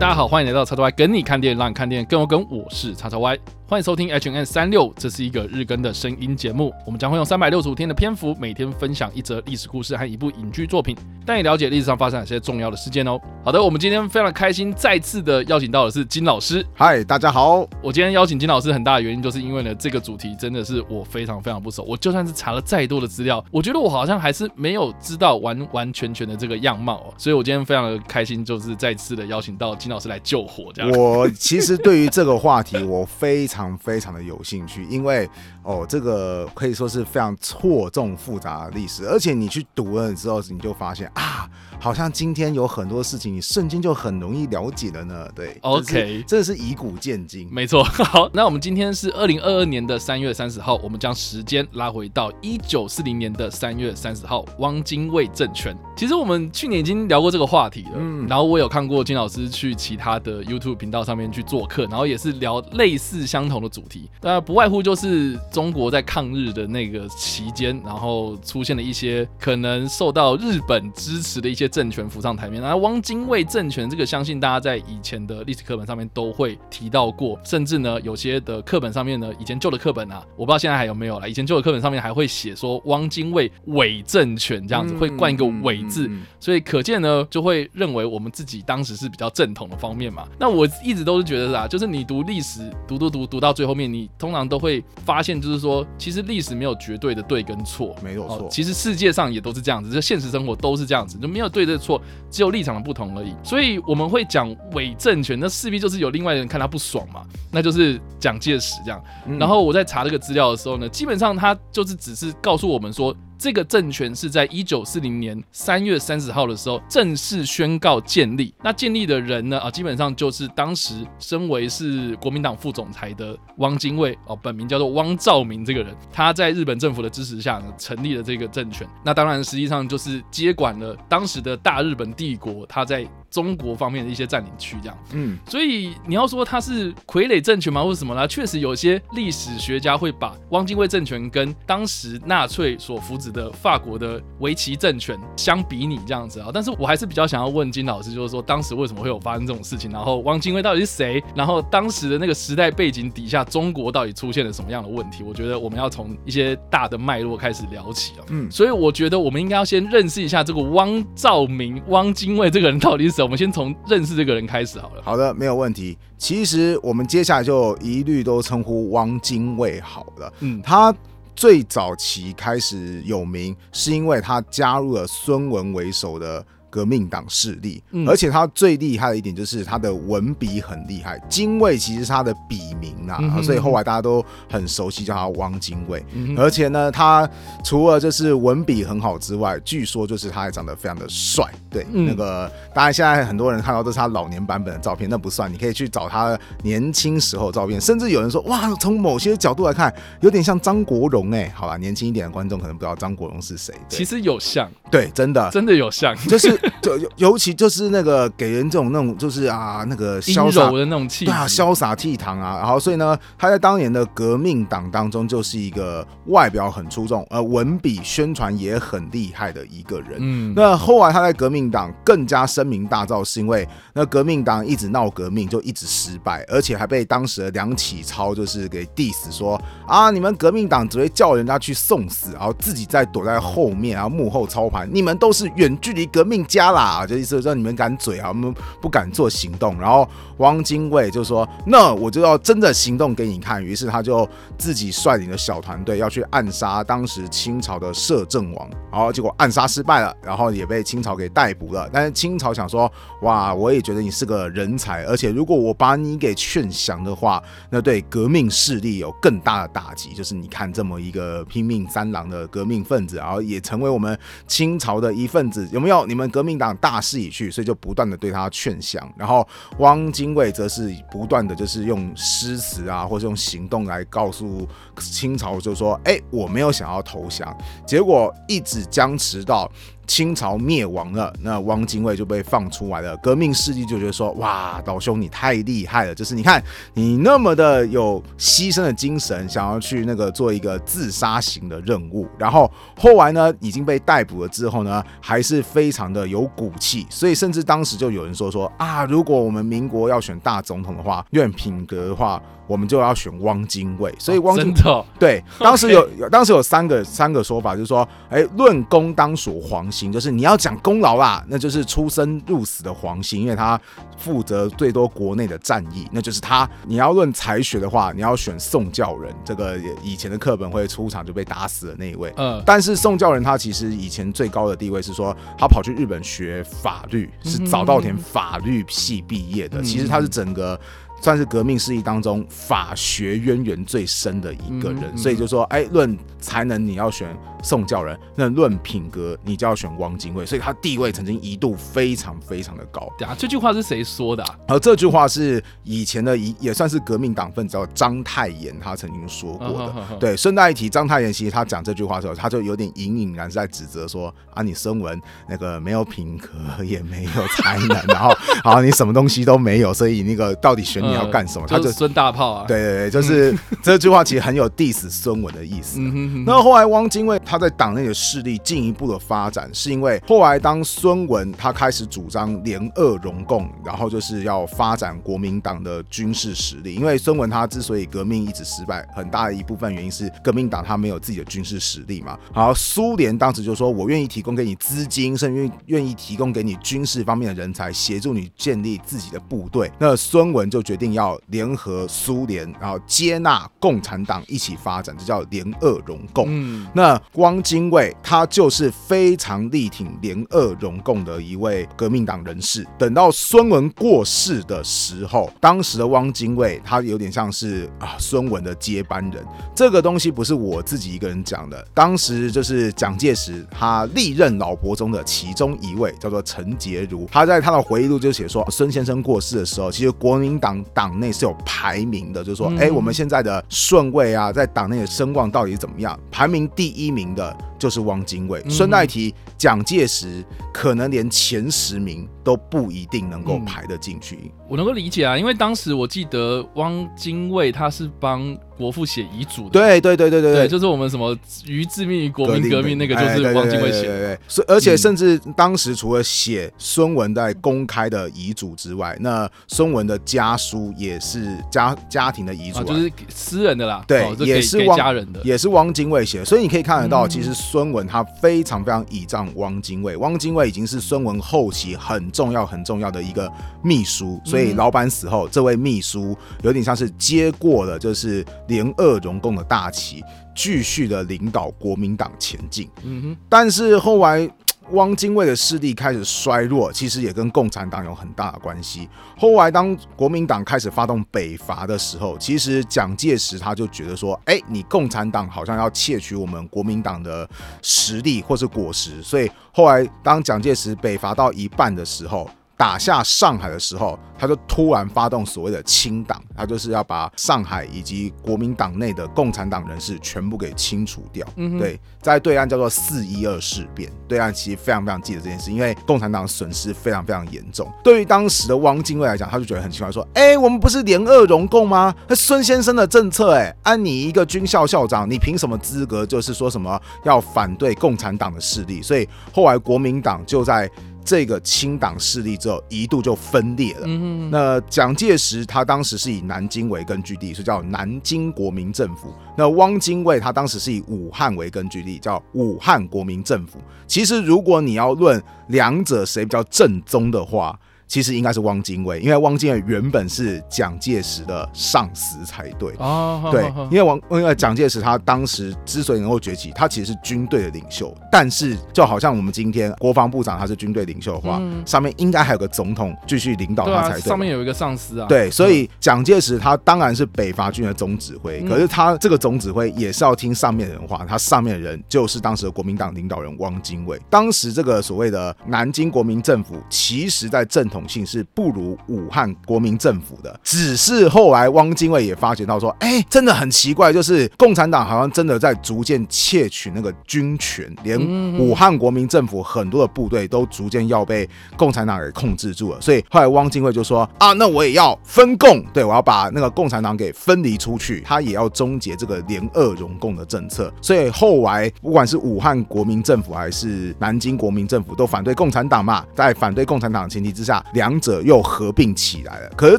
大家好，欢迎来到叉叉 Y 跟你看电影，让你看电影更有梗。我是叉叉 Y，欢迎收听 H N 三六，这是一个日更的声音节目。我们将会用三百六十五天的篇幅，每天分享一则历史故事和一部影剧作品，带你了解历史上发生哪些重要的事件哦。好的，我们今天非常开心，再次的邀请到的是金老师。嗨，大家好。我今天邀请金老师很大的原因，就是因为呢，这个主题真的是我非常非常不熟。我就算是查了再多的资料，我觉得我好像还是没有知道完 完全全的这个样貌哦。所以我今天非常的开心，就是再次的邀请到金老师来救火。这样，我其实对于这个话题，我非常非常的有兴趣，因为哦，这个可以说是非常错综复杂的历史，而且你去读了之后，你就发现啊。好像今天有很多事情，你瞬间就很容易了解了呢。对，OK，真的是以古见今，没错。好，那我们今天是二零二二年的三月三十号，我们将时间拉回到一九四零年的三月三十号，汪精卫政权。其实我们去年已经聊过这个话题了，嗯，然后我有看过金老师去其他的 YouTube 频道上面去做客，然后也是聊类似相同的主题，那不外乎就是中国在抗日的那个期间，然后出现了一些可能受到日本支持的一些。政权浮上台面，然后汪精卫政权这个，相信大家在以前的历史课本上面都会提到过，甚至呢，有些的课本上面呢，以前旧的课本啊，我不知道现在还有没有了。以前旧的课本上面还会写说汪精卫伪政权这样子，会冠一个伪字，所以可见呢，就会认为我们自己当时是比较正统的方面嘛。那我一直都是觉得啊，就是你读历史，读读读读到最后面，你通常都会发现，就是说，其实历史没有绝对的对跟错，没有错。其实世界上也都是这样子，就现实生活都是这样子，就没有对。对的错，只有立场的不同而已。所以我们会讲伪政权，那势必就是有另外人看他不爽嘛，那就是蒋介石这样。然后我在查这个资料的时候呢，基本上他就是只是告诉我们说。这个政权是在一九四零年三月三十号的时候正式宣告建立。那建立的人呢？啊，基本上就是当时身为是国民党副总裁的汪精卫哦，本名叫做汪兆铭这个人，他在日本政府的支持下呢，成立了这个政权。那当然，实际上就是接管了当时的大日本帝国，他在。中国方面的一些占领区，这样，嗯，所以你要说他是傀儡政权吗，或者什么啦？确实有些历史学家会把汪精卫政权跟当时纳粹所扶植的法国的维奇政权相比拟这样子啊。但是我还是比较想要问金老师，就是说当时为什么会有发生这种事情？然后汪精卫到底是谁？然后当时的那个时代背景底下，中国到底出现了什么样的问题？我觉得我们要从一些大的脉络开始聊起啊。嗯，所以我觉得我们应该要先认识一下这个汪兆铭、汪精卫这个人到底是。我们先从认识这个人开始好了。好的，没有问题。其实我们接下来就一律都称呼汪精卫好了。嗯，他最早期开始有名，是因为他加入了孙文为首的。革命党势力，而且他最厉害的一点就是他的文笔很厉害。精卫其实是他的笔名啊，所以后来大家都很熟悉叫他汪精卫。而且呢，他除了就是文笔很好之外，据说就是他还长得非常的帅。对，那个当然现在很多人看到都是他老年版本的照片，那不算，你可以去找他年轻时候照片。甚至有人说，哇，从某些角度来看，有点像张国荣哎。好吧，年轻一点的观众可能不知道张国荣是谁。其实有像，对，真的，真的有像，就是。就尤其就是那个给人这种那种就是啊那个潇洒的那种气，对啊，潇洒倜傥啊，然后所以呢，他在当年的革命党当中就是一个外表很出众，呃，文笔宣传也很厉害的一个人。嗯，那后来他在革命党更加声名大噪，是因为那革命党一直闹革命，就一直失败，而且还被当时的梁启超就是给 diss 说啊，你们革命党只会叫人家去送死，然后自己在躲在后面，然后幕后操盘，你们都是远距离革命家啦，就意思说你们敢嘴啊，我们不敢做行动。然后汪精卫就说：“那我就要真的行动给你看。”于是他就自己率领的小团队要去暗杀当时清朝的摄政王，然后结果暗杀失败了，然后也被清朝给逮捕了。但是清朝想说：“哇，我也觉得你是个人才，而且如果我把你给劝降的话，那对革命势力有更大的打击。就是你看这么一个拼命三郎的革命分子，然后也成为我们清朝的一份子，有没有？你们革革命党？”大势已去，所以就不断的对他劝降，然后汪精卫则是不断的就是用诗词啊，或者用行动来告诉清朝，就说：“哎，我没有想要投降。”结果一直僵持到。清朝灭亡了，那汪精卫就被放出来了。革命势力就觉得说，哇，老兄你太厉害了，就是你看你那么的有牺牲的精神，想要去那个做一个自杀型的任务，然后后来呢已经被逮捕了之后呢，还是非常的有骨气，所以甚至当时就有人说说啊，如果我们民国要选大总统的话，愿品格的话。我们就要选汪精卫，所以汪精卫对 当时有当时有三个三个说法，就是说，哎，论功当属黄兴，就是你要讲功劳啦，那就是出生入死的黄兴，因为他负责最多国内的战役，那就是他。你要论才学的话，你要选宋教仁，这个以前的课本会出场就被打死的那一位。嗯，但是宋教仁他其实以前最高的地位是说，他跑去日本学法律，是早稻田法律系毕业的，其实他是整个。算是革命事业当中法学渊源最深的一个人，所以就说，哎，论才能你要选。宋教仁，那论品格，你就要选汪精卫，所以他地位曾经一度非常非常的高。对啊，这句话是谁说的？而这句话是以前的一也算是革命党分子叫张太炎他曾经说过的。对，顺带一提，张太炎其实他讲这句话的时候，他就有点隐隐然是在指责说啊，你孙文那个没有品格，也没有才能，然后 好，你什么东西都没有，所以那个到底选你要干什么？他就孙大炮啊。对对对，就是 这句话其实很有 diss 孙文的意思。那后来汪精卫。他在党内的势力进一步的发展，是因为后来当孙文他开始主张联俄容共，然后就是要发展国民党的军事实力。因为孙文他之所以革命一直失败，很大的一部分原因是革命党他没有自己的军事实力嘛。好，苏联当时就说我愿意提供给你资金，甚至愿意提供给你军事方面的人才，协助你建立自己的部队。那孙文就决定要联合苏联，然后接纳共产党一起发展，这叫联俄融共。嗯，那。汪精卫他就是非常力挺联俄融共的一位革命党人士。等到孙文过世的时候，当时的汪精卫他有点像是啊孙文的接班人。这个东西不是我自己一个人讲的，当时就是蒋介石他历任老婆中的其中一位叫做陈洁如，他在他的回忆录就写说，孙先生过世的时候，其实国民党党内是有排名的，就是说，哎，我们现在的顺位啊，在党内的声望到底怎么样？排名第一名。的就是汪精卫，顺带提蒋介石可能连前十名都不一定能够排得进去。我能够理解啊，因为当时我记得汪精卫他是帮。国父写遗嘱，对对对对对对，就是我们什么于致命于国民革命那个，就是汪精卫写的。所而且甚至当时除了写孙文在公开的遗嘱之外，那孙文的家书也是家家庭的遗嘱，就是私人的啦。对，也是汪家人的，也是汪精卫写的。所以你可以看得到，其实孙文他非常非常倚仗汪精卫。汪精卫已经是孙文后期很重要很重要的一个秘书，所以老板死后，这位秘书有点像是接过了，就是。联俄荣共的大旗，继续的领导国民党前进。嗯哼，但是后来汪精卫的势力开始衰弱，其实也跟共产党有很大的关系。后来当国民党开始发动北伐的时候，其实蒋介石他就觉得说，哎，你共产党好像要窃取我们国民党的实力或是果实，所以后来当蒋介石北伐到一半的时候。打下上海的时候，他就突然发动所谓的清党，他就是要把上海以及国民党内的共产党人士全部给清除掉。嗯，对，在对岸叫做四一二事变，对岸其实非常非常记得这件事，因为共产党损失非常非常严重。对于当时的汪精卫来讲，他就觉得很奇怪，说：“哎，我们不是联俄容共吗？那孙先生的政策，哎，按你一个军校校长，你凭什么资格就是说什么要反对共产党的势力？所以后来国民党就在。这个清党势力之后一度就分裂了。那蒋介石他当时是以南京为根据地，所以叫南京国民政府。那汪精卫他当时是以武汉为根据地，叫武汉国民政府。其实如果你要论两者谁比较正宗的话，其实应该是汪精卫，因为汪精卫原本是蒋介石的上司才对。哦，对，因为汪因为蒋介石他当时之所以能够崛起，他其实是军队的领袖。但是就好像我们今天国防部长他是军队领袖的话，上面应该还有个总统继续领导他才对。上面有一个上司啊。对，所以蒋介石他当然是北伐军的总指挥，可是他这个总指挥也是要听上面的人话。他上面的人就是当时的国民党领导人汪精卫。当时这个所谓的南京国民政府，其实在正统。统性是不如武汉国民政府的。只是后来汪精卫也发觉到说，哎，真的很奇怪，就是共产党好像真的在逐渐窃取那个军权，连武汉国民政府很多的部队都逐渐要被共产党给控制住了。所以后来汪精卫就说啊，那我也要分共，对我要把那个共产党给分离出去，他也要终结这个联俄融共的政策。所以后来不管是武汉国民政府还是南京国民政府都反对共产党嘛，在反对共产党的前提之下，两者又合并起来了。可是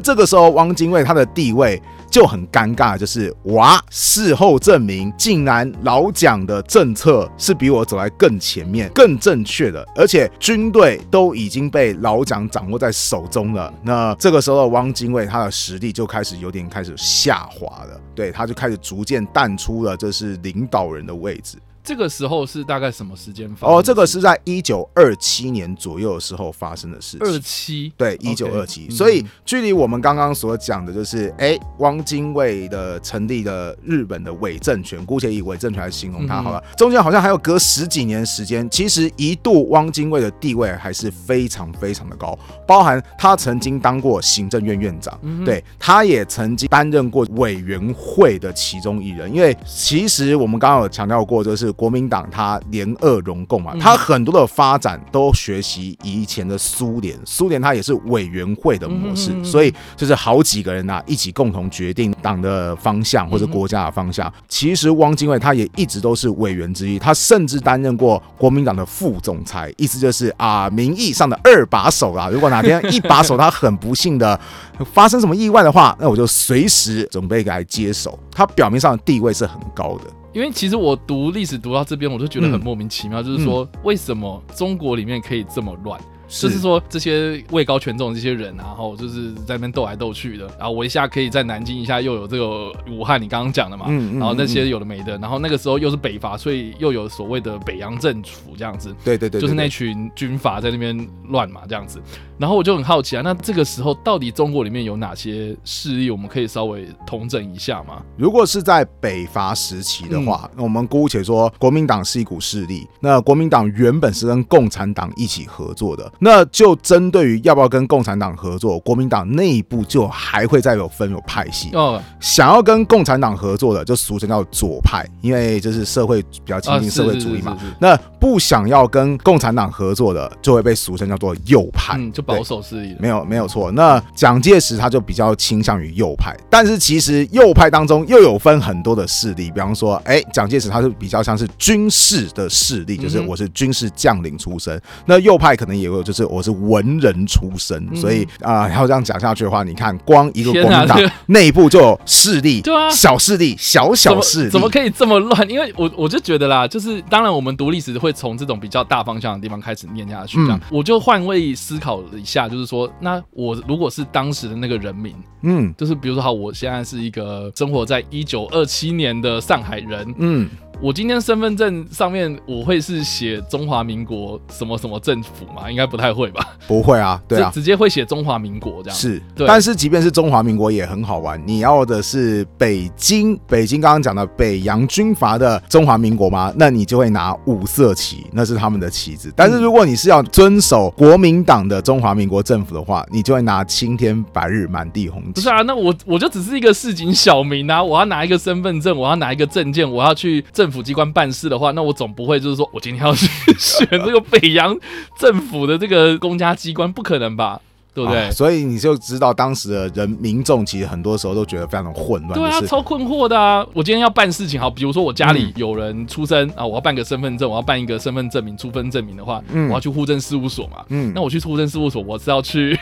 这个时候，汪精卫他的地位就很尴尬，就是哇，事后证明，竟然老蒋的政策是比我走在更前面、更正确的，而且军队都已经被老蒋掌握在手中了。那这个时候，汪精卫他的实力就开始有点开始下滑了，对，他就开始逐渐淡出了这是领导人的位置。这个时候是大概什么时间发？哦，这个是在一九二七年左右的时候发生的事情。二七，对，一九二七。所以距离我们刚刚所讲的，就是哎，汪精卫的成立的日本的伪政权，姑且以伪政权来形容它好了。中间好像还有隔十几年时间，其实一度汪精卫的地位还是非常非常的高，包含他曾经当过行政院院长，对，他也曾经担任过委员会的其中一人。因为其实我们刚刚有强调过，就是。国民党它联俄融共嘛，它很多的发展都学习以前的苏联，苏联它也是委员会的模式，所以就是好几个人呐一起共同决定党的方向或者国家的方向。其实汪精卫他也一直都是委员之一，他甚至担任过国民党的副总裁，意思就是啊名义上的二把手啦。如果哪天一把手他很不幸的发生什么意外的话，那我就随时准备来接手。他表面上的地位是很高的。因为其实我读历史读到这边，我就觉得很莫名其妙，就是说为什么中国里面可以这么乱？就是说这些位高权重的这些人，然后就是在那边斗来斗去的，然后我一下可以在南京，一下又有这个武汉，你刚刚讲的嘛，然后那些有的没的，然后那个时候又是北伐，所以又有所谓的北洋政府这样子，对对对，就是那群军阀在那边乱嘛这样子，然后我就很好奇啊，那这个时候到底中国里面有哪些势力，我们可以稍微统整一下吗？如果是在北伐时期的话，那我们姑且说国民党是一股势力，那国民党原本是跟共产党一起合作的。那就针对于要不要跟共产党合作，国民党内部就还会再有分有派系。哦，想要跟共产党合作的，就俗称叫左派，因为就是社会比较亲近社会主义嘛。那不想要跟共产党合作的，就会被俗称叫做右派，就保守势力。没有没有错。那蒋介石他就比较倾向于右派，但是其实右派当中又有分很多的势力，比方说，哎，蒋介石他是比较像是军事的势力，就是我是军事将领出身。那右派可能也有，就是我是。文人出身，所以啊，要这样讲下去的话，你看，光一个国民党 内部就有势力，对啊，小势力，小小势力，怎么可以这么乱？因为我我就觉得啦，就是当然，我们读历史会从这种比较大方向的地方开始念下去。这样，我就换位思考了一下，就是说，那我如果是当时的那个人民，嗯，就是比如说，好，我现在是一个生活在一九二七年的上海人，嗯。我今天身份证上面我会是写中华民国什么什么政府吗？应该不太会吧？不会啊，对啊，直接会写中华民国这样。是，但是即便是中华民国也很好玩。你要的是北京，北京刚刚讲的北洋军阀的中华民国吗？那你就会拿五色旗，那是他们的旗子。但是如果你是要遵守国民党的中华民国政府的话，你就会拿青天白日满地红旗。不是啊，那我我就只是一个市井小民啊，我要拿一个身份证，我要拿一个证件，我要去政。府机关办事的话，那我总不会就是说我今天要去 选这个北洋政府的这个公家机关，不可能吧？对不对？所以你就知道当时的人民众其实很多时候都觉得非常的混乱，对啊，超困惑的啊！我今天要办事情，好，比如说我家里有人出生啊，我要办个身份证，我要办一个身份证明、出分证明的话，我要去户政事务所嘛。嗯，那我去户政事务所，我是要去。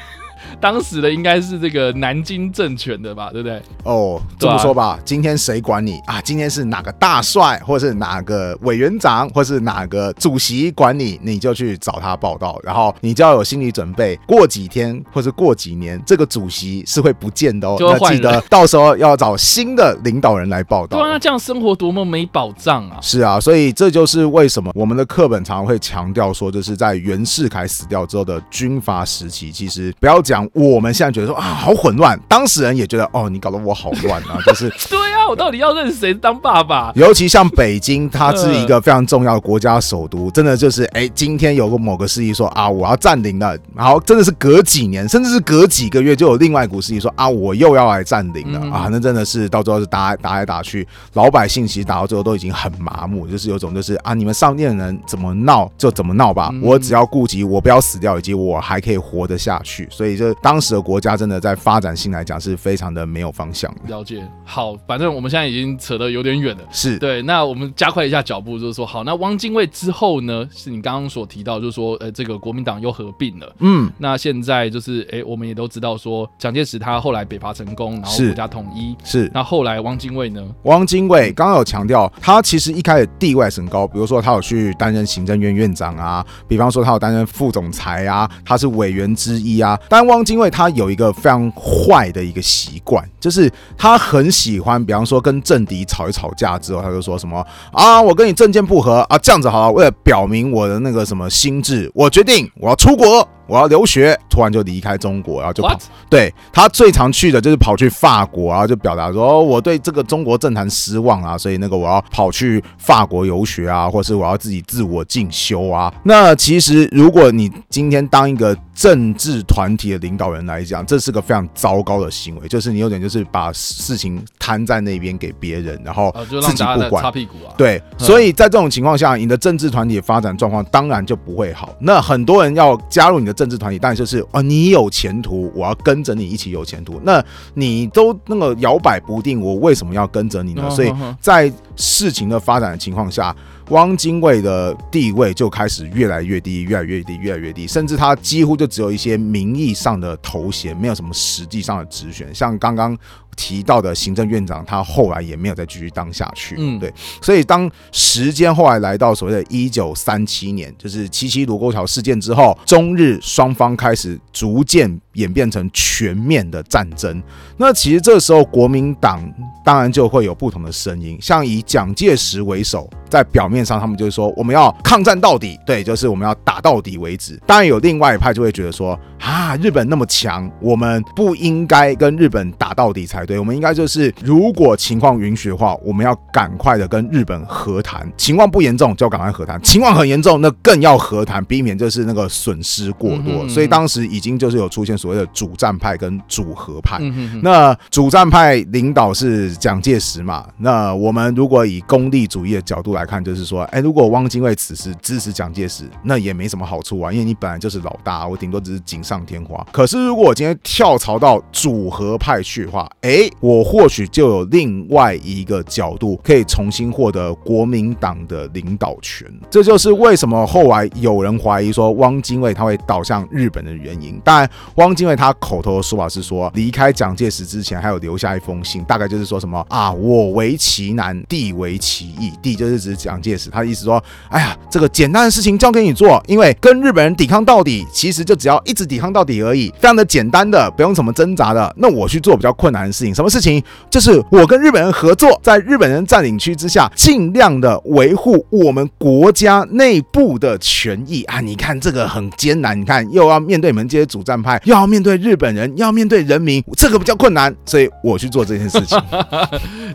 当时的应该是这个南京政权的吧，对不对？哦，这么说吧，今天谁管你啊？今天是哪个大帅，或者是哪个委员长，或是哪个主席管你，你就去找他报道，然后你就要有心理准备，过几天或是过几年，这个主席是会不见的哦。要记得到时候要找新的领导人来报道。对啊，这样生活多么没保障啊！是啊，所以这就是为什么我们的课本常常会强调说，就是在袁世凯死掉之后的军阀时期，其实不要。讲，我们现在觉得说啊，好混乱。当事人也觉得哦，你搞得我好乱啊，就是对啊，我到底要认谁当爸爸？尤其像北京，它是一个非常重要的国家首都，真的就是哎，今天有个某个事宜说啊，我要占领了，然后真的是隔几年，甚至是隔几个月，就有另外一股势力说啊，我又要来占领了啊，那真的是到最后是打打来打去，老百姓其实打到最后都已经很麻木，就是有种就是啊，你们上面的人怎么闹就怎么闹吧，我只要顾及我不要死掉，以及我还可以活得下去，所以就当时的国家真的在发展性来讲是非常的没有方向。了解，好，反正我们现在已经扯得有点远了，是对，那我们加快一下脚步，就是说，好，那汪精卫之后呢，是你刚刚所提到，就是说，呃，这个国民党又合并了，嗯，那现在就是，哎，我们也都知道说，蒋介石他后来北伐成功，然后国家统一，是，那后来汪精卫呢？汪精卫刚刚有强调，他其实一开始地位很高，比如说他有去担任行政院院长啊，比方说他有担任副总裁啊，他是委员之一啊。但汪精卫他有一个非常坏的一个习惯，就是他很喜欢，比方说跟政敌吵一吵架之后，他就说什么啊，我跟你政见不合啊，这样子好了，为了表明我的那个什么心智，我决定我要出国。我要留学，突然就离开中国，然后就跑。对他最常去的就是跑去法国，然后就表达说我对这个中国政坛失望啊，所以那个我要跑去法国游学啊，或是我要自己自我进修啊。那其实如果你今天当一个政治团体的领导人来讲，这是个非常糟糕的行为，就是你有点就是把事情摊在那边给别人，然后自己不管。擦屁股啊。对，所以在这种情况下，你的政治团体发展状况当然就不会好。那很多人要加入你的。政治团体，当然就是啊，你有前途，我要跟着你一起有前途。那你都那个摇摆不定，我为什么要跟着你呢？所以在事情的发展的情况下，汪精卫的地位就开始越来越低，越来越低，越来越低，甚至他几乎就只有一些名义上的头衔，没有什么实际上的职权。像刚刚。提到的行政院长，他后来也没有再继续当下去。嗯，对，所以当时间后来来到所谓的一九三七年，就是七七卢沟桥事件之后，中日双方开始逐渐演变成全面的战争。那其实这时候国民党当然就会有不同的声音，像以蒋介石为首，在表面上他们就是说我们要抗战到底，对，就是我们要打到底为止。当然有另外一派就会觉得说啊，日本那么强，我们不应该跟日本打到底才。对，我们应该就是，如果情况允许的话，我们要赶快的跟日本和谈。情况不严重就要赶快和谈，情况很严重，那更要和谈，避免就是那个损失过多。所以当时已经就是有出现所谓的主战派跟主和派。那主战派领导是蒋介石嘛？那我们如果以功利主义的角度来来看，就是说，哎，如果汪精卫此时支持蒋介石，那也没什么好处啊，因为你本来就是老大，我顶多只是锦上添花。可是如果我今天跳槽到主和派去的话，哎。我或许就有另外一个角度，可以重新获得国民党的领导权。这就是为什么后来有人怀疑说汪精卫他会倒向日本的原因。当然，汪精卫他口头的说法是说，离开蒋介石之前还有留下一封信，大概就是说什么啊，我为其难，弟为其易。弟就是指蒋介石，他的意思说，哎呀，这个简单的事情交给你做，因为跟日本人抵抗到底，其实就只要一直抵抗到底而已，非常的简单的，不用什么挣扎的。那我去做比较困难的。事情什么事情？就是我跟日本人合作，在日本人占领区之下，尽量的维护我们国家内部的权益啊！你看这个很艰难，你看又要面对你们这些主战派，又要面对日本人，又要面对人民，这个比较困难，所以我去做这件事情。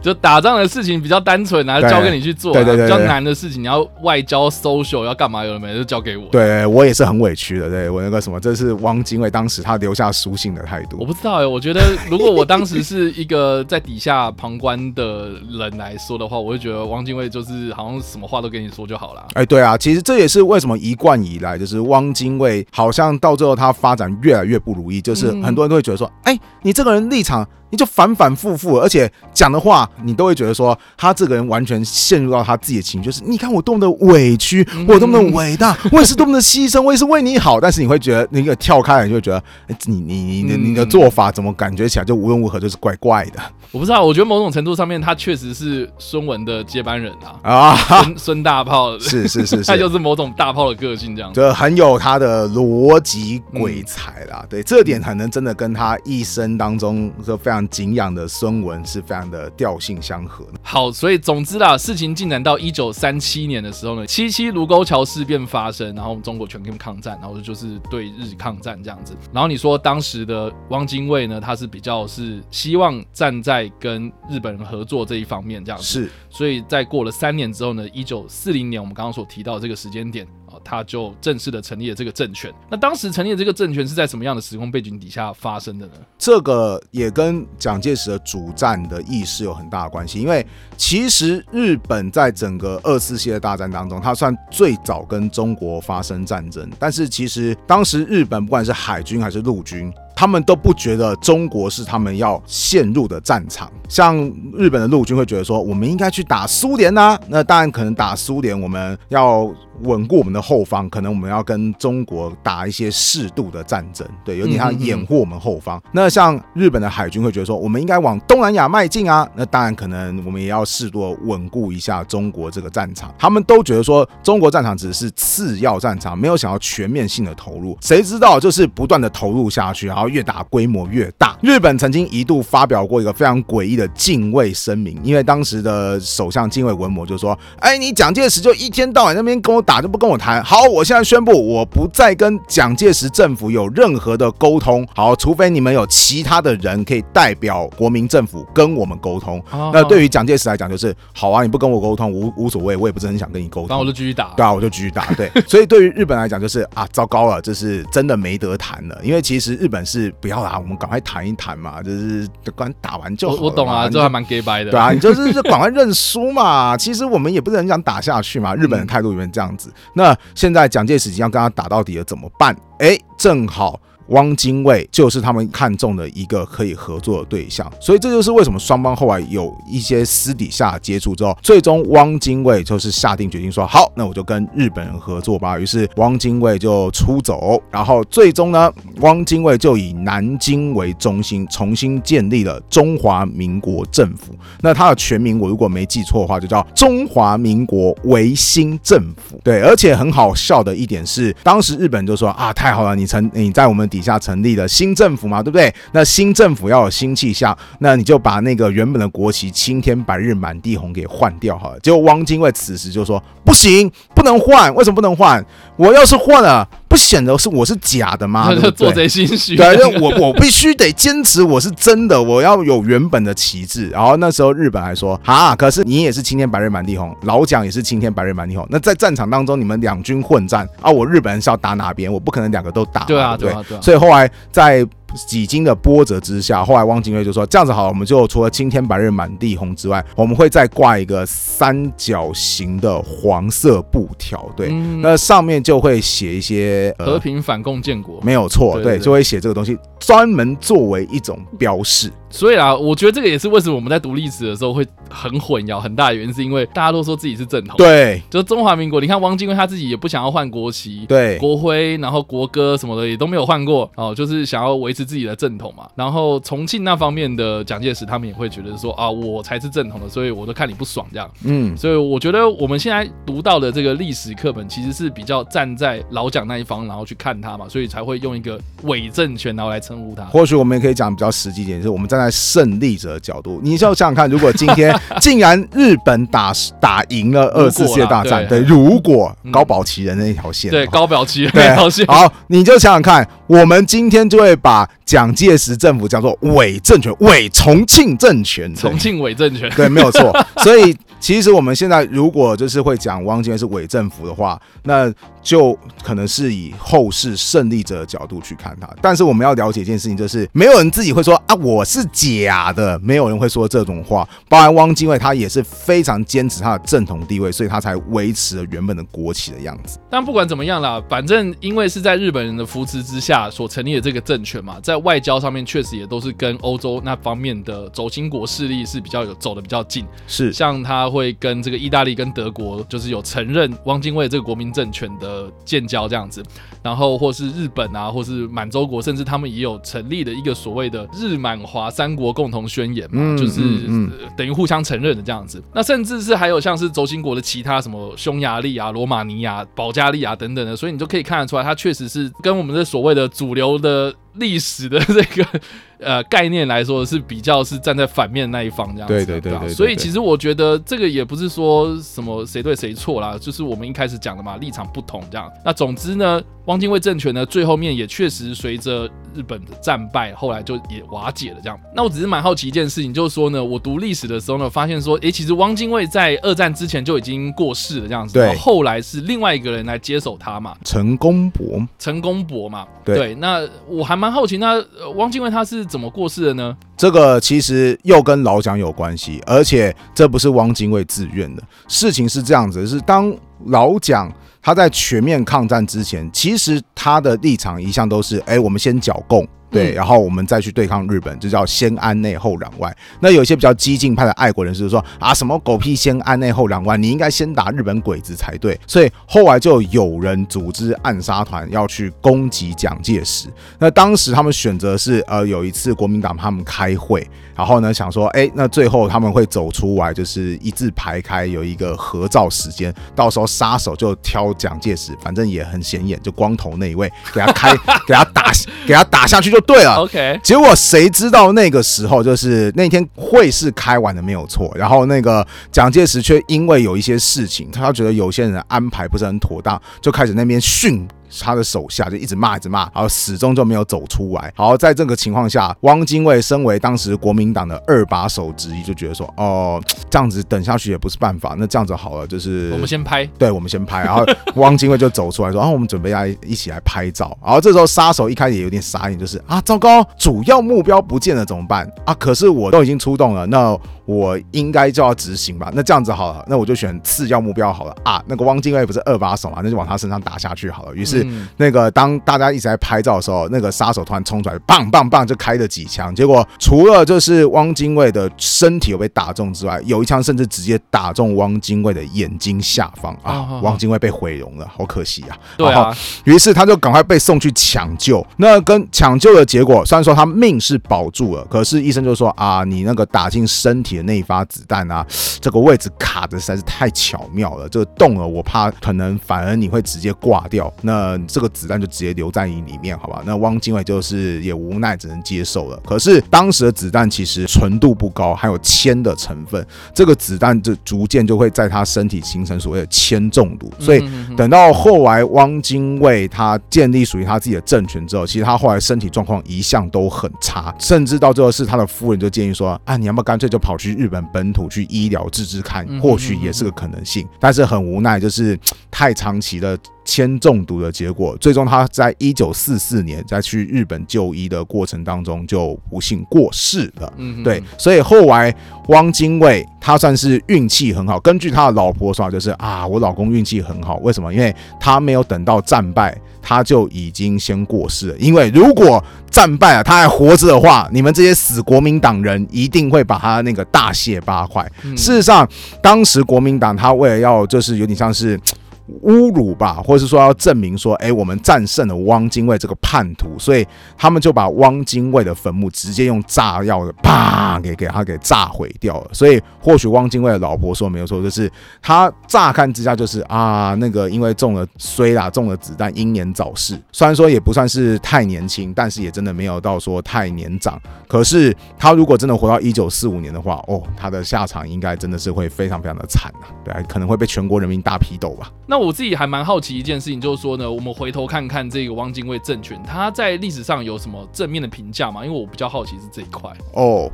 就打仗的事情比较单纯啊，交给你去做。对对对，比较难的事情，你要外交、social 要干嘛？有没有就交给我。对我也是很委屈的。对我那个什么，这是汪精卫当时他留下书信的态度。我不知道哎，我觉得如果我当时是。是一个在底下旁观的人来说的话，我会觉得汪精卫就是好像什么话都跟你说就好了。哎，对啊，其实这也是为什么一贯以来就是汪精卫好像到最后他发展越来越不如意，就是很多人都会觉得说，哎，你这个人立场。你就反反复复，而且讲的话，你都会觉得说他这个人完全陷入到他自己的情绪，就是你看我多么的委屈，我多么的伟大，我也是多么的牺牲，我也是为你好。但是你会觉得那个跳开，你就会觉得，哎，你你你你你的做法怎么感觉起来就无论如何就是怪怪的？我不知道，我觉得某种程度上面，他确实是孙文的接班人啊啊，孙孙大炮是是是，他就是某种大炮的个性这样，就很有他的逻辑鬼才啦。对，这点可能真的跟他一生当中就非常。常敬仰的孙文是非常的调性相合。好，所以总之啦，事情进展到一九三七年的时候呢，七七卢沟桥事变发生，然后中国全面抗战，然后就是对日抗战这样子。然后你说当时的汪精卫呢，他是比较是希望站在跟日本人合作这一方面这样子。是，所以在过了三年之后呢，一九四零年我们刚刚所提到这个时间点。他就正式的成立了这个政权。那当时成立的这个政权是在什么样的时空背景底下发生的呢？这个也跟蒋介石的主战的意识有很大的关系。因为其实日本在整个二次世界大战当中，它算最早跟中国发生战争。但是其实当时日本不管是海军还是陆军。他们都不觉得中国是他们要陷入的战场，像日本的陆军会觉得说，我们应该去打苏联呐。那当然可能打苏联，我们要稳固我们的后方，可能我们要跟中国打一些适度的战争，对，有点像掩护我们后方。那像日本的海军会觉得说，我们应该往东南亚迈进啊。那当然可能我们也要适度稳固一下中国这个战场。他们都觉得说，中国战场只是次要战场，没有想要全面性的投入。谁知道就是不断的投入下去，然后。越打规模越大。日本曾经一度发表过一个非常诡异的敬畏声明，因为当时的首相敬畏文磨就说：“哎，你蒋介石就一天到晚那边跟我打，就不跟我谈。好，我现在宣布，我不再跟蒋介石政府有任何的沟通。好，除非你们有其他的人可以代表国民政府跟我们沟通。那对于蒋介石来讲，就是好啊，你不跟我沟通无无所谓，我也不是很想跟你沟通。那我就继续打。对啊，我就继续打。对，所以对于日本来讲，就是啊，糟糕了，这是真的没得谈了。因为其实日本是。不要啦，我们赶快谈一谈嘛，就是刚打完就好我懂啊，这还蛮 gay 白的。对啊，你就是就 赶快认输嘛。其实我们也不是很想打下去嘛，日本的态度有点这样子。那现在蒋介石已经要跟他打到底了，怎么办？哎，正好。汪精卫就是他们看中的一个可以合作的对象，所以这就是为什么双方后来有一些私底下接触之后，最终汪精卫就是下定决心说好，那我就跟日本人合作吧。于是汪精卫就出走，然后最终呢，汪精卫就以南京为中心，重新建立了中华民国政府。那他的全名我如果没记错的话，就叫中华民国维新政府。对，而且很好笑的一点是，当时日本就说啊，太好了，你成你在我们。底下成立的新政府嘛，对不对？那新政府要有新气象，那你就把那个原本的国旗“青天白日满地红”给换掉好了。结果汪精卫此时就说：“不行，不能换。为什么不能换？我要是换了，不显得是我是假的吗？做贼心虚。对，我我必须得坚持我是真的，我要有原本的旗帜。然后那时候日本还说：啊，可是你也是青天白日满地红，老蒋也是青天白日满地红。那在战场当中，你们两军混战啊，我日本人是要打哪边？我不可能两个都打。对啊，对啊，对啊。所以后来在几经的波折之下，后来汪精卫就说：“这样子好，我们就除了青天白日满地红之外，我们会再挂一个三角形的黄色布条，对，那上面就会写一些和平反共建国，没有错，对，就会写这个东西，专门作为一种标示。”所以啊，我觉得这个也是为什么我们在读历史的时候会很混淆，很大的原因是因为大家都说自己是正统，对，就是中华民国。你看汪精卫他自己也不想要换国旗，对，国徽，然后国歌什么的也都没有换过哦，就是想要维持自己的正统嘛。然后重庆那方面的蒋介石他们也会觉得说啊，我才是正统的，所以我都看你不爽这样。嗯，所以我觉得我们现在读到的这个历史课本其实是比较站在老蒋那一方，然后去看他嘛，所以才会用一个伪政权然后来称呼他。或许我们也可以讲比较实际一点，就是我们站在胜利。的角度，你就想想看，如果今天 竟然日本打打赢了二次世界大战，对，如果高保奇人那条线，对，高保奇人那条线，好，你就想想看，我们今天就会把蒋介石政府叫做伪政权，伪重庆政权，重庆伪政权，对，没有错，所以。其实我们现在如果就是会讲汪精卫是伪政府的话，那就可能是以后世胜利者的角度去看他。但是我们要了解一件事情，就是没有人自己会说啊我是假的，没有人会说这种话。包含汪精卫，他也是非常坚持他的正统地位，所以他才维持了原本的国旗的样子。但不管怎么样啦，反正因为是在日本人的扶持之下所成立的这个政权嘛，在外交上面确实也都是跟欧洲那方面的轴心国势力是比较有走的比较近，是像他。会跟这个意大利跟德国，就是有承认汪精卫这个国民政权的建交这样子，然后或是日本啊，或是满洲国，甚至他们也有成立的一个所谓的日满华三国共同宣言嘛，就是等于互相承认的这样子。那甚至是还有像是轴心国的其他什么匈牙利啊、罗马尼亚、保加利亚等等的，所以你就可以看得出来，它确实是跟我们的所谓的主流的历史的这个。呃概念来说是比较是站在反面那一方这样子。对对对对。所以其实我觉得这个也不是说什么谁对谁错啦，就是我们一开始讲的嘛，立场不同这样。那总之呢，汪精卫政权呢最后面也确实随着日本的战败，后来就也瓦解了这样。那我只是蛮好奇一件事情，就是说呢，我读历史的时候呢，发现说，哎，其实汪精卫在二战之前就已经过世了这样子。对。后来是另外一个人来接手他嘛？陈公博。陈公博嘛。对。那我还蛮好奇，那汪精卫他是怎么过世的呢？这个其实又跟老蒋有关系，而且这不是汪精卫自愿的。事情是这样子，是当老蒋他在全面抗战之前，其实他的立场一向都是：哎，我们先剿共。对，然后我们再去对抗日本，就叫先安内后攘外。那有一些比较激进派的爱国人士说啊，什么狗屁先安内后攘外，你应该先打日本鬼子才对。所以后来就有人组织暗杀团要去攻击蒋介石。那当时他们选择是呃，有一次国民党他们开会，然后呢想说，哎，那最后他们会走出来，就是一字排开，有一个合照时间，到时候杀手就挑蒋介石，反正也很显眼，就光头那一位，给他开，给他打，给他打下去就。对了，OK。结果谁知道那个时候就是那天会是开完的没有错，然后那个蒋介石却因为有一些事情，他觉得有些人安排不是很妥当，就开始那边训。他的手下就一直骂，一直骂，然后始终就没有走出来。好，在这个情况下，汪精卫身为当时国民党的二把手之一，就觉得说，哦，这样子等下去也不是办法。那这样子好了，就是我们先拍，对，我们先拍。然后汪精卫就走出来说，然后我们准备要一起来拍照。然后这时候杀手一开始也有点傻眼，就是啊，糟糕，主要目标不见了怎么办啊？可是我都已经出动了，那我应该就要执行吧？那这样子好了，那我就选次要目标好了啊。那个汪精卫不是二把手嘛，那就往他身上打下去好了。于是。那个当大家一直在拍照的时候，那个杀手突然冲出来，棒棒棒就开了几枪。结果除了就是汪精卫的身体有被打中之外，有一枪甚至直接打中汪精卫的眼睛下方啊！汪精卫被毁容了，好可惜啊！对啊，于是他就赶快被送去抢救。那跟抢救的结果，虽然说他命是保住了，可是医生就说啊，你那个打进身体的那一发子弹啊，这个位置卡的实在是太巧妙了，这个动了，我怕可能反而你会直接挂掉。那这个。子弹就直接留在你里面，好吧？那汪精卫就是也无奈，只能接受了。可是当时的子弹其实纯度不高，还有铅的成分，这个子弹就逐渐就会在他身体形成所谓的铅中毒。所以等到后来汪精卫他建立属于他自己的政权之后，其实他后来身体状况一向都很差，甚至到最后是他的夫人就建议说：“啊，你要不要干脆就跑去日本本土去医疗治治看，或许也是个可能性。”但是很无奈，就是太长期的。铅中毒的结果，最终他在一九四四年在去日本就医的过程当中就不幸过世了。嗯，对，所以后来汪精卫他算是运气很好。根据他的老婆说，就是啊，我老公运气很好。为什么？因为他没有等到战败，他就已经先过世了。因为如果战败了，他还活着的话，你们这些死国民党人一定会把他那个大卸八块。事实上，当时国民党他为了要就是有点像是。侮辱吧，或者是说要证明说，哎，我们战胜了汪精卫这个叛徒，所以他们就把汪精卫的坟墓直接用炸药的啪给给他给炸毁掉了。所以或许汪精卫的老婆说没有错，就是他乍看之下就是啊，那个因为中了虽啦，中了子弹，英年早逝。虽然说也不算是太年轻，但是也真的没有到说太年长。可是他如果真的活到一九四五年的话，哦，他的下场应该真的是会非常非常的惨呐，对，可能会被全国人民大批斗吧。那我自己还蛮好奇一件事情，就是说呢，我们回头看看这个汪精卫政权，他在历史上有什么正面的评价吗？因为我比较好奇是这一块。哦，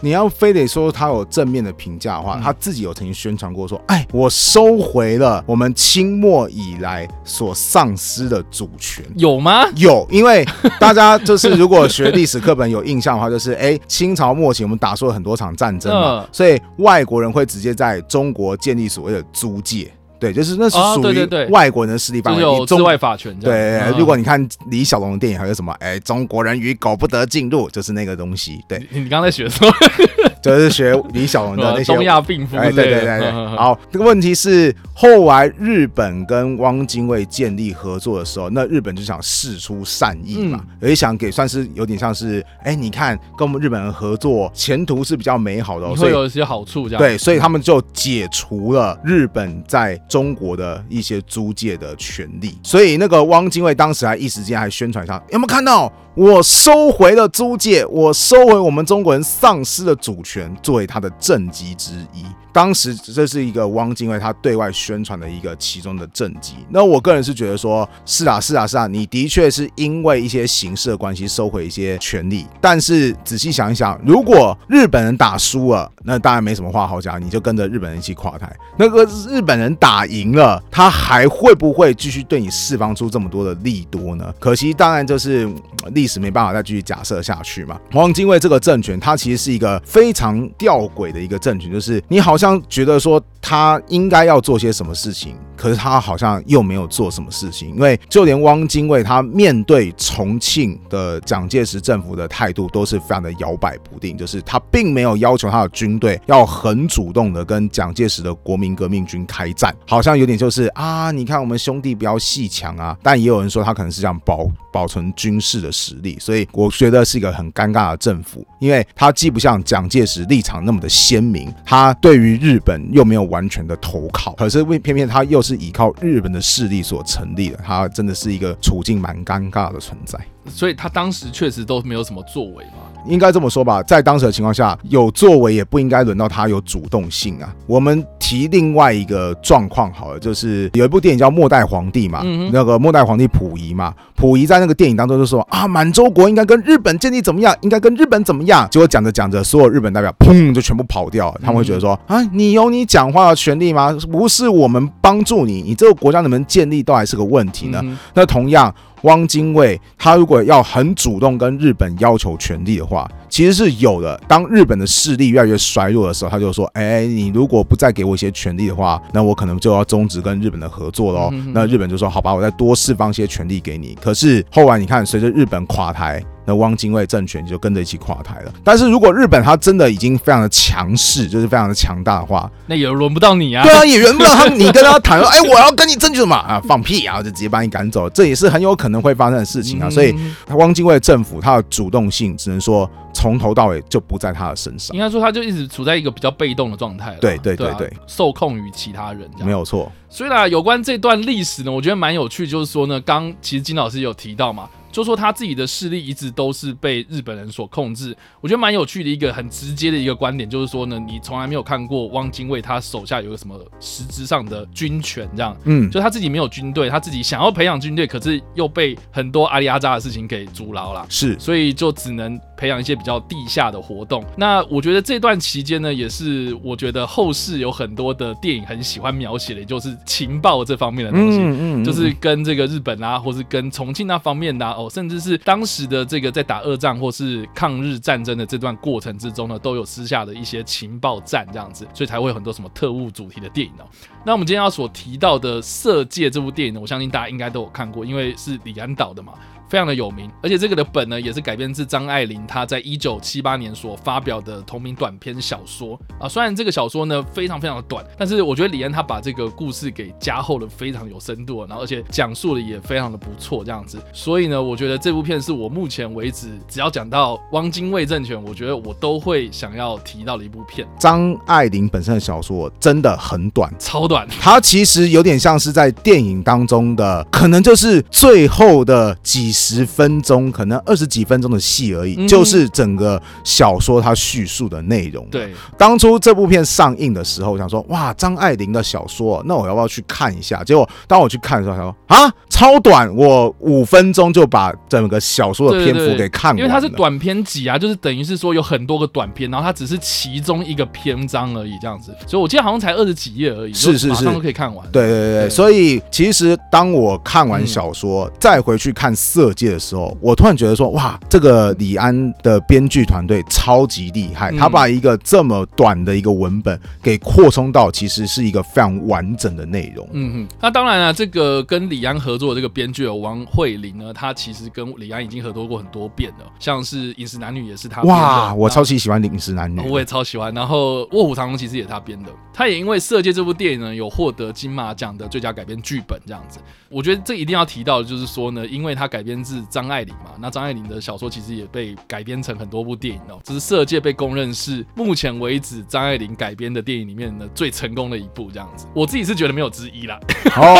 你要非得说他有正面的评价的话，他自己有曾经宣传过说，哎，我收回了我们清末以来所丧失的主权，有吗？有，因为大家就是如果学历史课本有印象的话，就是 哎，清朝末期我们打出了很多场战争嘛，所以外国人会直接在中国建立所谓的租界。对，就是那是属于外国人的势力范围，有中外法权。对，如果你看李小龙的电影，还有什么？哎，中国人与狗不得进入，就是那个东西。对，你刚才学说，就是学李小龙的那些 东亚病夫。哎，对对对对。好，这个问题是后来日本跟汪精卫建立合作的时候，那日本就想示出善意嘛，也想给算是有点像是，哎，你看跟我们日本人合作，前途是比较美好的，所以有一些好处这样。对，所以他们就解除了日本在中国的一些租借的权利。所以那个汪精卫当时还一时间还宣传上，有没有看到？我收回了租借，我收回我们中国人丧失的主权，作为他的政绩之一。当时这是一个汪精卫他对外宣传的一个其中的政绩。那我个人是觉得说，是啊，是啊，是啊，你的确是因为一些形式的关系收回一些权利。但是仔细想一想，如果日本人打输了，那当然没什么话好讲，你就跟着日本人一起垮台。那个日本人打赢了，他还会不会继续对你释放出这么多的利多呢？可惜，当然就是历史没办法再继续假设下去嘛。汪精卫这个政权，它其实是一个非常吊诡的一个政权，就是你好。像觉得说他应该要做些什么事情，可是他好像又没有做什么事情，因为就连汪精卫他面对重庆的蒋介石政府的态度都是非常的摇摆不定，就是他并没有要求他的军队要很主动的跟蒋介石的国民革命军开战，好像有点就是啊，你看我们兄弟不要戏强啊，但也有人说他可能是想保保存军事的实力，所以我觉得是一个很尴尬的政府，因为他既不像蒋介石立场那么的鲜明，他对于日本又没有完全的投靠，可是为偏偏他又是依靠日本的势力所成立的，他真的是一个处境蛮尴尬的存在。所以他当时确实都没有什么作为嘛。应该这么说吧，在当时的情况下，有作为也不应该轮到他有主动性啊。我们提另外一个状况好了，就是有一部电影叫《末代皇帝》嘛，那个末代皇帝溥仪嘛，溥仪在那个电影当中就说啊，满洲国应该跟日本建立怎么样，应该跟日本怎么样。结果讲着讲着，所有日本代表砰就全部跑掉，他们会觉得说啊，你有你讲话的权利吗？不是我们帮助你，你这个国家能不能建立都还是个问题呢。那同样。汪精卫他如果要很主动跟日本要求权利的话，其实是有的。当日本的势力越来越衰弱的时候，他就说：“哎，你如果不再给我一些权利的话，那我可能就要终止跟日本的合作喽。”那日本就说：“好吧，我再多释放些权利给你。”可是后来你看，随着日本垮台。那汪精卫政权就跟着一起垮台了。但是如果日本他真的已经非常的强势，就是非常的强大的话，那也轮不到你啊。对啊，也轮不到他。你跟他谈说，哎，我要跟你争取什么啊？放屁啊！就直接把你赶走，这也是很有可能会发生的事情啊。所以汪精卫政府他的主动性，只能说从头到尾就不在他的身上。应该说，他就一直处在一个比较被动的状态。对对对对，受控于其他人，没有错。所以呢，有关这段历史呢，我觉得蛮有趣，就是说呢，刚其实金老师有提到嘛。就说他自己的势力一直都是被日本人所控制，我觉得蛮有趣的一个很直接的一个观点，就是说呢，你从来没有看过汪精卫他手下有个什么实质上的军权，这样，嗯，就他自己没有军队，他自己想要培养军队，可是又被很多阿里阿扎的事情给阻挠了，是，所以就只能培养一些比较地下的活动。那我觉得这段期间呢，也是我觉得后世有很多的电影很喜欢描写的，就是情报这方面的东西，嗯嗯，就是跟这个日本啊，或是跟重庆那方面的。哦，甚至是当时的这个在打二战或是抗日战争的这段过程之中呢，都有私下的一些情报战这样子，所以才会有很多什么特务主题的电影哦。那我们今天要所提到的《色戒》这部电影呢，我相信大家应该都有看过，因为是李安导的嘛。非常的有名，而且这个的本呢也是改编自张爱玲她在一九七八年所发表的同名短篇小说啊。虽然这个小说呢非常非常的短，但是我觉得李安他把这个故事给加厚了非常有深度，然后而且讲述的也非常的不错这样子。所以呢，我觉得这部片是我目前为止只要讲到汪精卫政权，我觉得我都会想要提到的一部片。张爱玲本身的小说真的很短，超短，它其实有点像是在电影当中的，可能就是最后的几。十分钟，可能二十几分钟的戏而已，就是整个小说它叙述的内容。对，当初这部片上映的时候，想说哇，张爱玲的小说，那我要不要去看一下？结果当我去看的时候，他说啊，超短，我五分钟就把整个小说的篇幅给看完。因为它是短篇集啊，就是等于是说有很多个短篇，然后它只是其中一个篇章而已，这样子。所以我记得好像才二十几页而已，是是是，都可以看完。对对对，所以其实当我看完小说，再回去看色。界的时候，我突然觉得说，哇，这个李安的编剧团队超级厉害，他把一个这么短的一个文本给扩充到，其实是一个非常完整的内容。嗯哼，那当然了，这个跟李安合作作的这个编剧王慧玲呢，她其实跟李安已经合作过很多遍了，像是《饮食男女》也是他哇，我超级喜欢《饮食男女》，我也超喜欢。然后《卧虎藏龙》其实也是他编的，他也因为《色戒》这部电影呢，有获得金马奖的最佳改编剧本这样子。我觉得这一定要提到就是说呢，因为他改编是张爱玲嘛，那张爱玲的小说其实也被改编成很多部电影哦，只是《色戒》被公认是目前为止张爱玲改编的电影里面的最成功的一部这样子。我自己是觉得没有之一啦。哦。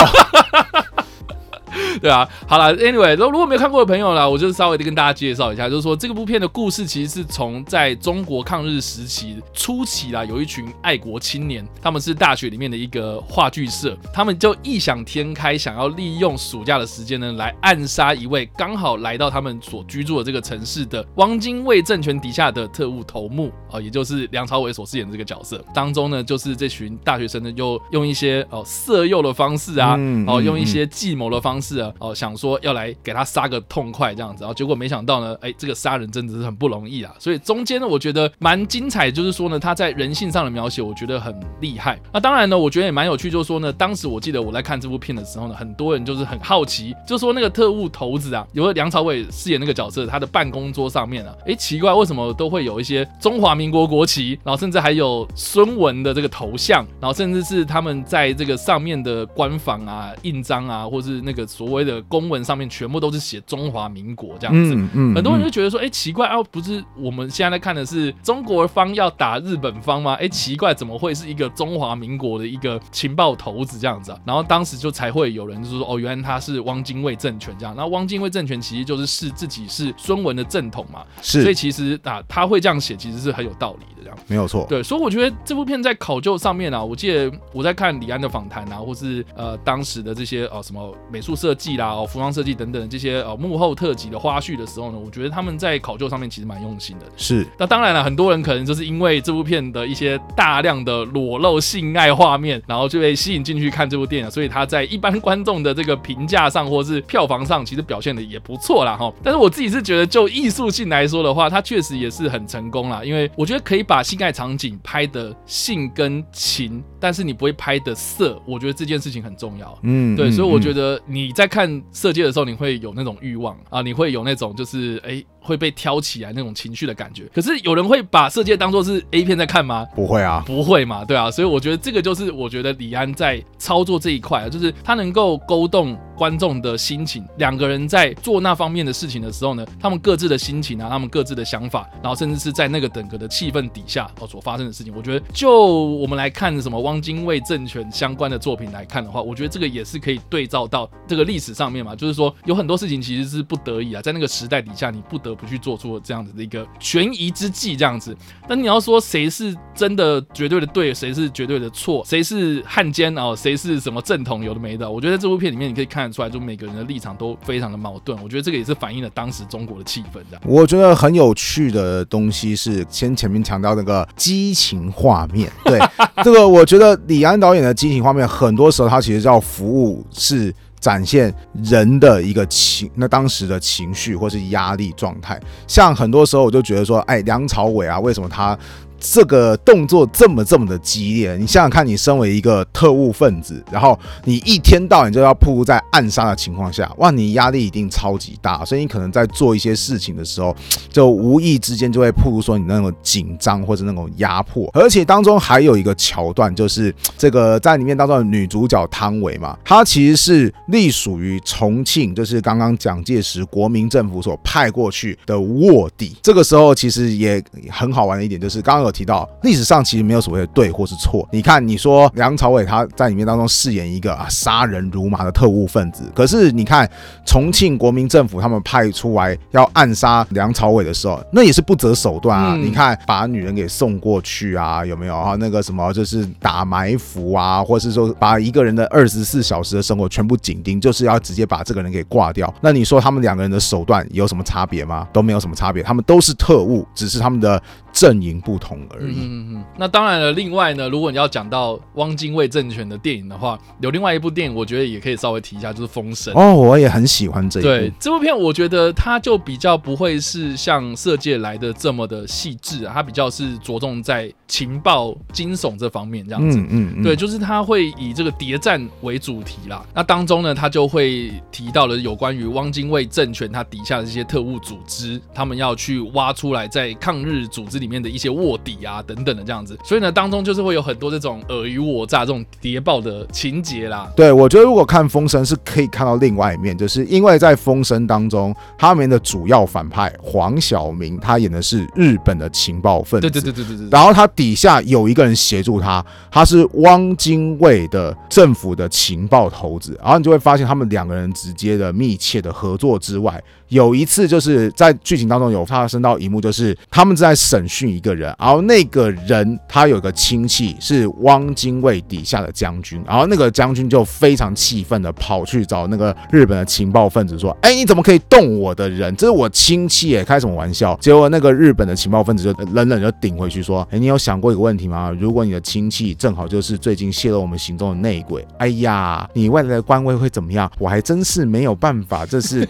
对啊，好了，Anyway，如如果没有看过的朋友啦，我就稍微的跟大家介绍一下，就是说这个部片的故事其实是从在中国抗日时期初期啦，有一群爱国青年，他们是大学里面的一个话剧社，他们就异想天开，想要利用暑假的时间呢，来暗杀一位刚好来到他们所居住的这个城市的汪精卫政权底下的特务头目啊，也就是梁朝伟所饰演的这个角色当中呢，就是这群大学生呢，又用一些哦色诱的方式啊，哦用一些计谋的方式。是啊，哦，想说要来给他杀个痛快这样子，然后结果没想到呢，哎，这个杀人真的是很不容易啊。所以中间呢，我觉得蛮精彩，就是说呢，他在人性上的描写，我觉得很厉害。那当然呢，我觉得也蛮有趣，就是说呢，当时我记得我在看这部片的时候呢，很多人就是很好奇，就说那个特务头子啊，有个梁朝伟饰演那个角色，他的办公桌上面啊，哎，奇怪，为什么都会有一些中华民国国旗，然后甚至还有孙文的这个头像，然后甚至是他们在这个上面的官房啊、印章啊，或是那个。所谓的公文上面全部都是写中华民国这样子嗯，很多人就觉得说，哎，奇怪啊，不是我们现在在看的是中国方要打日本方吗？哎，奇怪，怎么会是一个中华民国的一个情报头子这样子啊？然后当时就才会有人就是说，哦，原来他是汪精卫政权这样。那汪精卫政权其实就是是自己是孙文的正统嘛，是，所以其实啊，他会这样写其实是很有道理的这样，没有错。对，所以我觉得这部片在考究上面啊，我记得我在看李安的访谈啊，或是呃当时的这些呃什么美术设。计啦，哦，服装设计等等这些呃幕后特辑的花絮的时候呢，我觉得他们在考究上面其实蛮用心的。是，那当然了，很多人可能就是因为这部片的一些大量的裸露性爱画面，然后就被吸引进去看这部电影，所以他在一般观众的这个评价上或是票房上，其实表现的也不错啦哈。但是我自己是觉得，就艺术性来说的话，它确实也是很成功啦，因为我觉得可以把性爱场景拍的性跟情，但是你不会拍的色，我觉得这件事情很重要。嗯，对，所以我觉得你。在看色戒的时候，你会有那种欲望啊，你会有那种就是哎。会被挑起来那种情绪的感觉，可是有人会把《色戒》当做是 A 片在看吗？不会啊，不会嘛，对啊，所以我觉得这个就是我觉得李安在操作这一块啊，就是他能够勾动观众的心情。两个人在做那方面的事情的时候呢，他们各自的心情啊，他们各自的想法，然后甚至是在那个整个的气氛底下哦所发生的事情，我觉得就我们来看什么汪精卫政权相关的作品来看的话，我觉得这个也是可以对照到这个历史上面嘛，就是说有很多事情其实是不得已啊，在那个时代底下，你不得。不去做出这样子的一个权宜之计，这样子。但你要说谁是真的绝对的对，谁是绝对的错，谁是汉奸哦，谁是什么正统，有的没的。我觉得这部片里面你可以看得出来，就每个人的立场都非常的矛盾。我觉得这个也是反映了当时中国的气氛。这样，我觉得很有趣的东西是先前面强调那个激情画面。对，这个我觉得李安导演的激情画面，很多时候他其实叫服务是。展现人的一个情，那当时的情绪或是压力状态，像很多时候我就觉得说，哎，梁朝伟啊，为什么他？这个动作这么这么的激烈，你想想看，你身为一个特务分子，然后你一天到晚就要暴露在暗杀的情况下，哇，你压力一定超级大，所以你可能在做一些事情的时候，就无意之间就会暴露说你那种紧张或者那种压迫。而且当中还有一个桥段，就是这个在里面当中的女主角汤唯嘛，她其实是隶属于重庆，就是刚刚蒋介石国民政府所派过去的卧底。这个时候其实也很好玩的一点就是，刚刚有有。提到历史上其实没有所谓的对或是错。你看，你说梁朝伟他在里面当中饰演一个啊杀人如麻的特务分子，可是你看重庆国民政府他们派出来要暗杀梁朝伟的时候，那也是不择手段啊。你看把女人给送过去啊，有没有啊？那个什么就是打埋伏啊，或是说把一个人的二十四小时的生活全部紧盯，就是要直接把这个人给挂掉。那你说他们两个人的手段有什么差别吗？都没有什么差别，他们都是特务，只是他们的。阵营不同而已。嗯嗯。那当然了，另外呢，如果你要讲到汪精卫政权的电影的话，有另外一部电影，我觉得也可以稍微提一下，就是《封神》。哦，我也很喜欢这一部。对这部片，我觉得它就比较不会是像《色戒》来的这么的细致啊，它比较是着重在情报惊悚这方面这样子。嗯嗯。对，就是它会以这个谍战为主题啦。那当中呢，它就会提到了有关于汪精卫政权它底下的这些特务组织，他们要去挖出来在抗日组织里面的一些卧底啊等等的这样子。所以呢，当中就是会有很多这种尔虞我诈、这种谍报的情节啦。对，我觉得如果看《风声》是可以看到另外一面，就是因为在《风声》当中，他们的主要反派黄晓明，他演的是日本的情报分子。对对对对对对。然后他底下有一个人协助他，他是汪精卫的政府的情报头子。然后你就会发现他们两个人直接的密切的合作之外。有一次，就是在剧情当中有发生到一幕，就是他们在审讯一个人，然后那个人他有个亲戚是汪精卫底下的将军，然后那个将军就非常气愤的跑去找那个日本的情报分子说：“哎，你怎么可以动我的人？这是我亲戚耶，开什么玩笑？”结果那个日本的情报分子就冷冷就顶回去说：“哎，你有想过一个问题吗？如果你的亲戚正好就是最近泄露我们行踪的内鬼，哎呀，你未来的官位会怎么样？我还真是没有办法，这是。”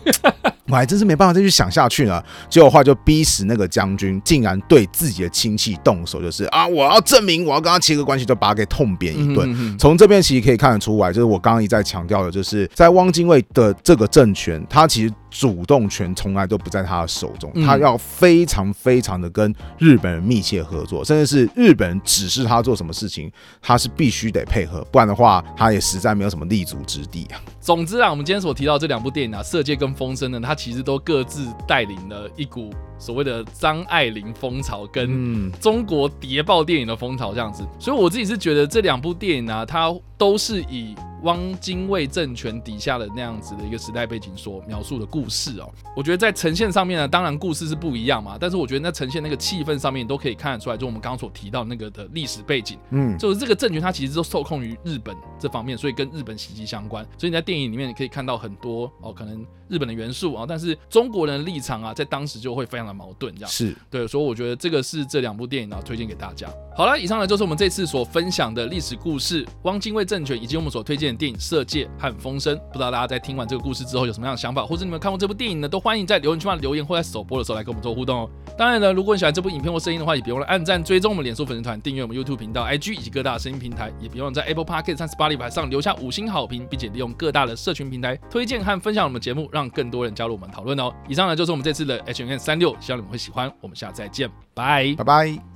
我还真是没办法再去想下去呢。结果话就逼死那个将军，竟然对自己的亲戚动手，就是啊，我要证明，我要跟他切割关系，就把他给痛扁一顿。从这边其实可以看得出来，就是我刚刚一再强调的，就是在汪精卫的这个政权，他其实。主动权从来都不在他的手中，他要非常非常的跟日本人密切合作，甚至是日本人指示他做什么事情，他是必须得配合，不然的话，他也实在没有什么立足之地啊。总之啊，我们今天所提到这两部电影啊，《色戒》跟《风声》呢，它其实都各自带领了一股所谓的张爱玲风潮跟中国谍报电影的风潮这样子，所以我自己是觉得这两部电影啊，它都是以。汪精卫政权底下的那样子的一个时代背景所描述的故事哦，我觉得在呈现上面呢，当然故事是不一样嘛，但是我觉得在呈现那个气氛上面都可以看得出来，就我们刚刚所提到那个的历史背景，嗯，就是这个政权它其实都受控于日本这方面，所以跟日本息息相关，所以你在电影里面你可以看到很多哦，可能日本的元素啊，但是中国人的立场啊，在当时就会非常的矛盾，这样。是。对，所以我觉得这个是这两部电影呢推荐给大家。好了，以上呢就是我们这次所分享的历史故事，汪精卫政权以及我们所推荐电影《色戒》。和风声，不知道大家在听完这个故事之后有什么样的想法，或者你们看过这部电影呢？都欢迎在留言区留言，或在首播的时候来跟我们做互动哦。当然呢，如果你喜欢这部影片或声音的话，也别忘了按赞、追踪我们脸书粉丝团、订阅我们 YouTube 频道、IG 以及各大声音平台，也别忘了在 Apple Podcast 和 Spotify 上留下五星好评，并且利用各大的社群平台推荐和分享我们节目，让更多人加入我们讨论哦。以上呢就是我们这次的 H N 三六，希望你们会喜欢。我们下次再见，拜拜拜。